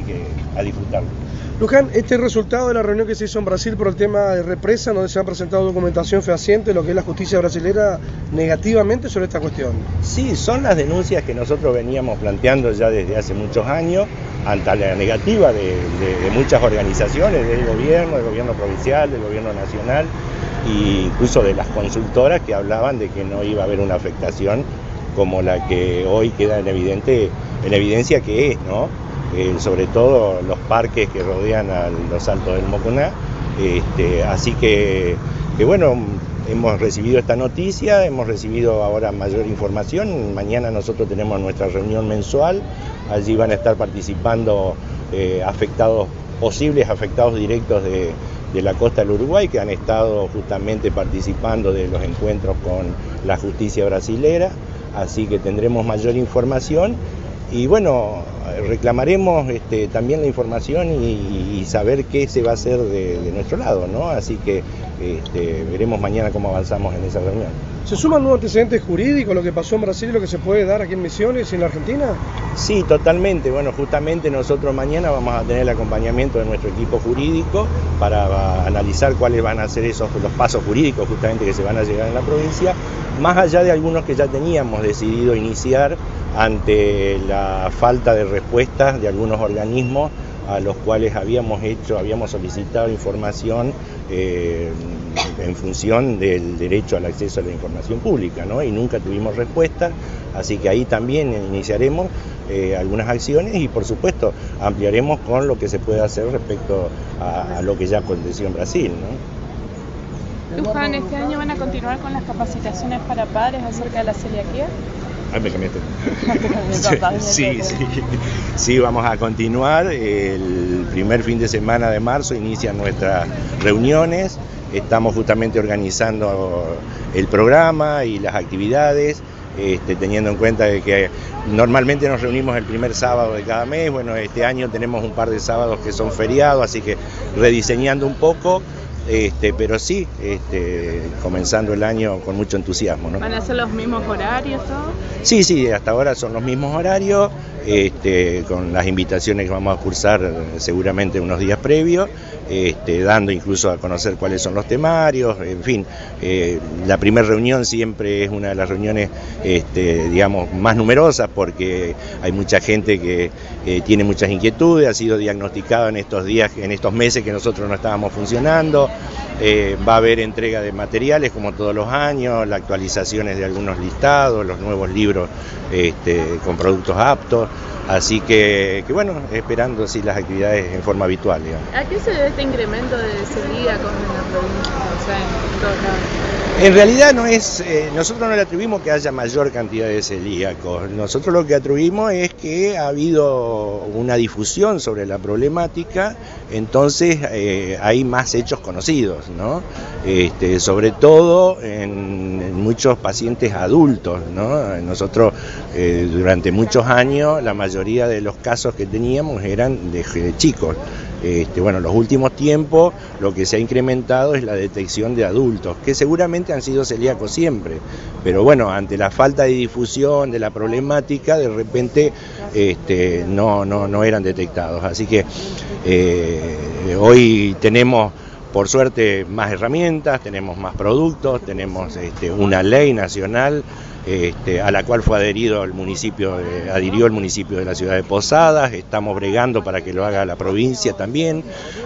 así que a disfrutarlo. Luján, este resultado de la reunión que se hizo en Brasil por el tema de represa, donde se ha presentado documentación fehaciente, lo que es la justicia brasilera, negativamente sobre esta cuestión. Sí, son las denuncias que nosotros veníamos planteando ya desde hace muchos años ante la negativa de, muchas organizaciones, del gobierno, del gobierno provincial, del gobierno nacional e incluso de las consultoras que hablaban de que no iba a haber una afectación como la que hoy queda en, evidente, en evidencia que es, ¿no? Eh, sobre todo los parques que rodean a los altos del Moconá. Este, así que, bueno, hemos recibido esta noticia, hemos recibido ahora mayor información. Mañana nosotros tenemos nuestra reunión mensual, allí van a estar participando eh, afectados, posibles afectados directos de, de la costa del Uruguay que han estado justamente participando de los encuentros con la justicia brasilera, así que tendremos mayor información y bueno, reclamaremos este, también la información y, saber qué se va a hacer de, nuestro lado, ¿no? Así que este, veremos mañana cómo avanzamos en esa reunión. ¿Se suman nuevos antecedentes jurídicos, lo que pasó en Brasil y lo que se puede dar aquí en Misiones y en la Argentina? Sí, totalmente. Bueno, justamente nosotros mañana vamos a tener el acompañamiento de nuestro equipo jurídico para analizar cuáles van a ser esos los pasos jurídicos justamente que se van a llegar en la provincia, más allá de algunos que ya teníamos decidido iniciar ante la falta de respuestas de algunos organismos a los cuales habíamos hecho, habíamos solicitado información eh, en función del derecho al acceso a la información pública, ¿no? Y nunca tuvimos respuesta, así que ahí también iniciaremos eh, algunas acciones y por supuesto ampliaremos con lo que se puede hacer respecto a, lo que ya aconteció en Brasil, ¿no? Luján, ¿este año van a continuar con las capacitaciones para padres acerca de la celiaquía? Ay, me cambiaste. sí, sí, sí, vamos a continuar. El primer fin de semana de marzo inician nuestras reuniones. Estamos justamente organizando el programa y las actividades. Este, teniendo en cuenta que normalmente nos reunimos el primer sábado de cada mes, bueno, este año tenemos un par de sábados que son feriados, así que rediseñando un poco, este, pero sí, este, comenzando el año con mucho entusiasmo. ¿Van a ser los mismos horarios? Todo? Sí, sí, hasta ahora son los mismos horarios, este, con las invitaciones que vamos a cursar seguramente unos días previos, este, dando incluso a conocer cuáles son los temarios, en fin, eh, la primera reunión siempre es una de las reuniones, este, digamos, más numerosas porque hay mucha gente que eh, tiene muchas inquietudes, ha sido diagnosticado en estos días, en estos meses que nosotros no estábamos funcionando, eh, va a haber entrega de materiales como todos los años, las actualizaciones de algunos listados, los nuevos libros este, con productos aptos. Así que, bueno, esperando así las actividades en forma habitual. ¿A qué se debe este incremento de celíacos en la provincia? O sea, en todos lados. En realidad no es, eh, nosotros no le atribuimos que haya mayor cantidad de celíacos. Nosotros lo que atribuimos es que ha habido una difusión sobre la problemática, entonces eh, hay más hechos conocidos, ¿no? Este, sobre todo en, muchos pacientes adultos, ¿no? Nosotros eh, durante muchos años la mayoría mayoría de los casos que teníamos eran de, chicos. Este, bueno, en los últimos tiempos lo que se ha incrementado es la detección de adultos, que seguramente han sido celíacos siempre, pero bueno, ante la falta de difusión de la problemática, de repente este, no, no, no eran detectados. Así que eh, hoy tenemos por suerte más herramientas, tenemos más productos, tenemos este, una ley nacional este, a la cual fue adherido el municipio, adhirió el municipio de la ciudad de Posadas, estamos bregando para que lo haga la provincia también,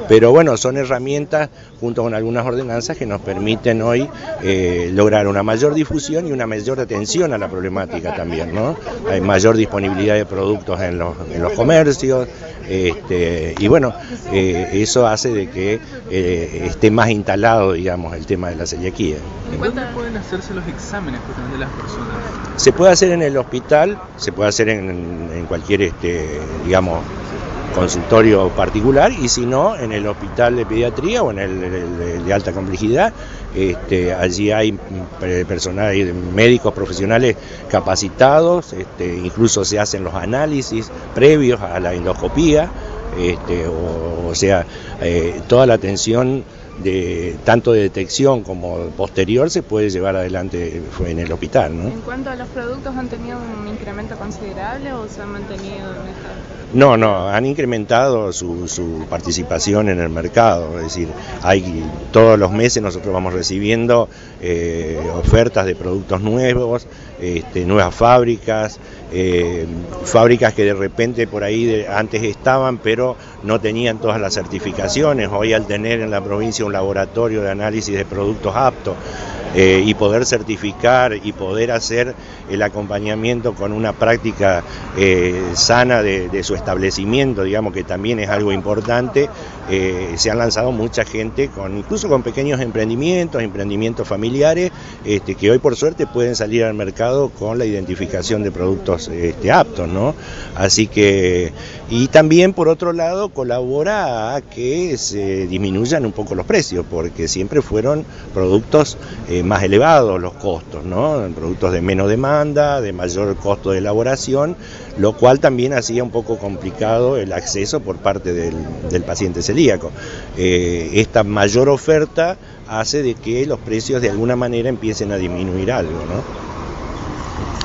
pero bueno, son herramientas junto con algunas ordenanzas que nos permiten hoy eh, lograr una mayor difusión y una mayor atención a la problemática también, ¿no? Hay mayor disponibilidad de productos en los, comercios, este, y bueno, eh, eso hace de que eh, esté más instalado, digamos, el tema de la celiaquía. ¿Cuándo pueden hacerse los exámenes de las personas? Se puede hacer en el hospital, se puede hacer en, cualquier, este, digamos, consultorio particular y si no en el hospital de pediatría o en el, de alta complejidad este, allí hay personal hay médicos profesionales capacitados este, incluso se hacen los análisis previos a la endoscopía este, o, sea eh, toda la atención de tanto de detección como posterior se puede llevar adelante en el hospital. ¿no? En cuanto a los productos, ¿han tenido un incremento considerable o se han mantenido en esta? No, no, han incrementado su, su, participación en el mercado, es decir, hay todos los meses nosotros vamos recibiendo eh, ofertas de productos nuevos, este, nuevas fábricas, eh, fábricas que de repente por ahí de, antes estaban pero no tenían todas las certificaciones, hoy al tener en la provincia un laboratorio de análisis de productos aptos, eh, y poder certificar y poder hacer el acompañamiento con una práctica eh, sana de, su establecimiento, digamos que también es algo importante, eh, se han lanzado mucha gente, incluso con pequeños emprendimientos, emprendimientos familiares, este, que hoy por suerte pueden salir al mercado con la identificación de productos este, aptos, ¿no? Así que, y también por otro lado colabora a que se disminuyan un poco los precios, porque siempre fueron productos más elevados los costos, ¿no? Productos de menos demanda, de mayor costo de elaboración, lo cual también hacía un poco complicado el acceso por parte del, paciente celíaco. Eh, esta mayor oferta hace de que los precios de alguna manera empiecen a disminuir algo, ¿no?